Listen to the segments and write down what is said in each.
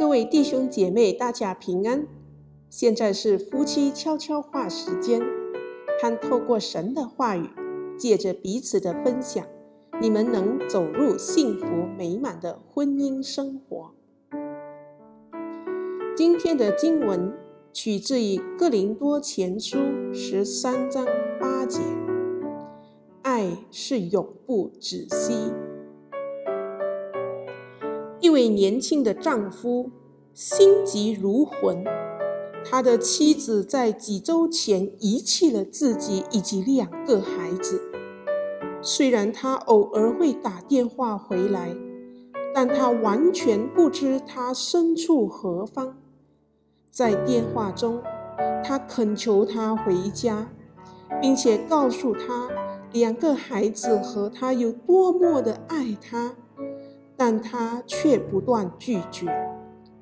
各位弟兄姐妹，大家平安。现在是夫妻悄悄话时间，盼透过神的话语，借着彼此的分享，你们能走入幸福美满的婚姻生活。今天的经文取自于哥林多前书十三章八节：“爱是永不止息。”一位年轻的丈夫心急如焚，他的妻子在几周前遗弃了自己以及两个孩子。虽然他偶尔会打电话回来，但他完全不知他身处何方。在电话中，他恳求他回家，并且告诉他两个孩子和他有多么的爱他。但他却不断拒绝。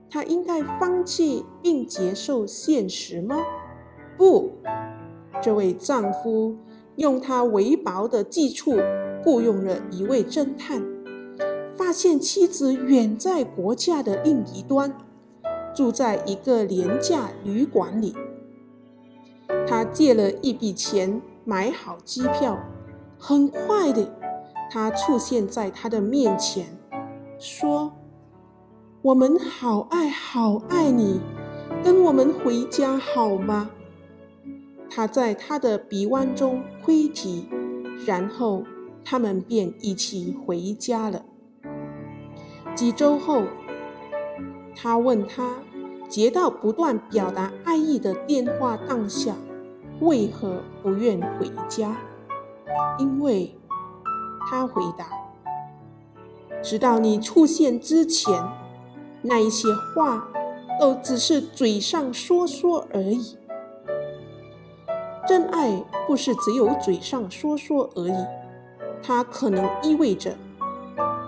他应该放弃并接受现实吗？不，这位丈夫用他微薄的寄处雇佣了一位侦探，发现妻子远在国家的另一端，住在一个廉价旅馆里。他借了一笔钱买好机票，很快的，他出现在他的面前。说：“我们好爱好爱你，跟我们回家好吗？”他在他的臂弯中窥听，然后他们便一起回家了。几周后，他问他接到不断表达爱意的电话当下，为何不愿回家？因为他回答。直到你出现之前，那一些话都只是嘴上说说而已。真爱不是只有嘴上说说而已，它可能意味着，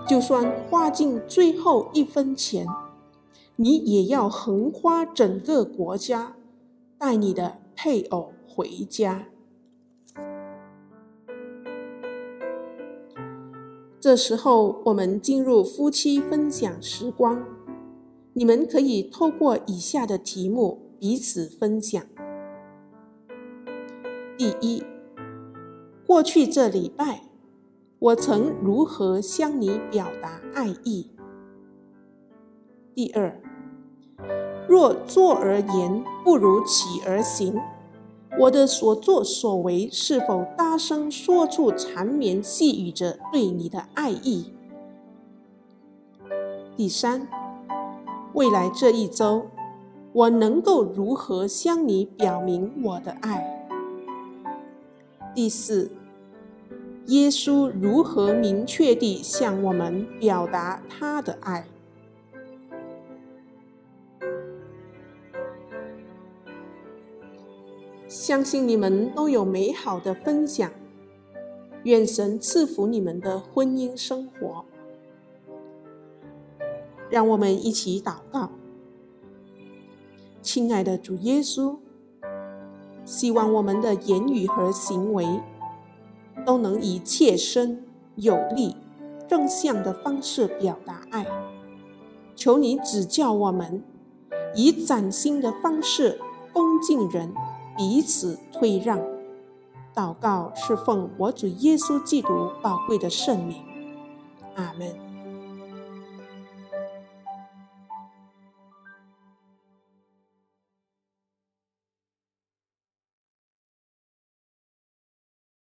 就算花尽最后一分钱，你也要横跨整个国家，带你的配偶回家。这时候，我们进入夫妻分享时光。你们可以透过以下的题目彼此分享：第一，过去这礼拜，我曾如何向你表达爱意？第二，若坐而言不如起而行。我的所作所为是否大声说出缠绵细语着对你的爱意？第三，未来这一周，我能够如何向你表明我的爱？第四，耶稣如何明确地向我们表达他的爱？相信你们都有美好的分享，愿神赐福你们的婚姻生活。让我们一起祷告，亲爱的主耶稣，希望我们的言语和行为都能以切身、有力、正向的方式表达爱。求你指教我们，以崭新的方式恭敬人。彼此退让，祷告是奉我主耶稣基督宝贵的圣名，阿门。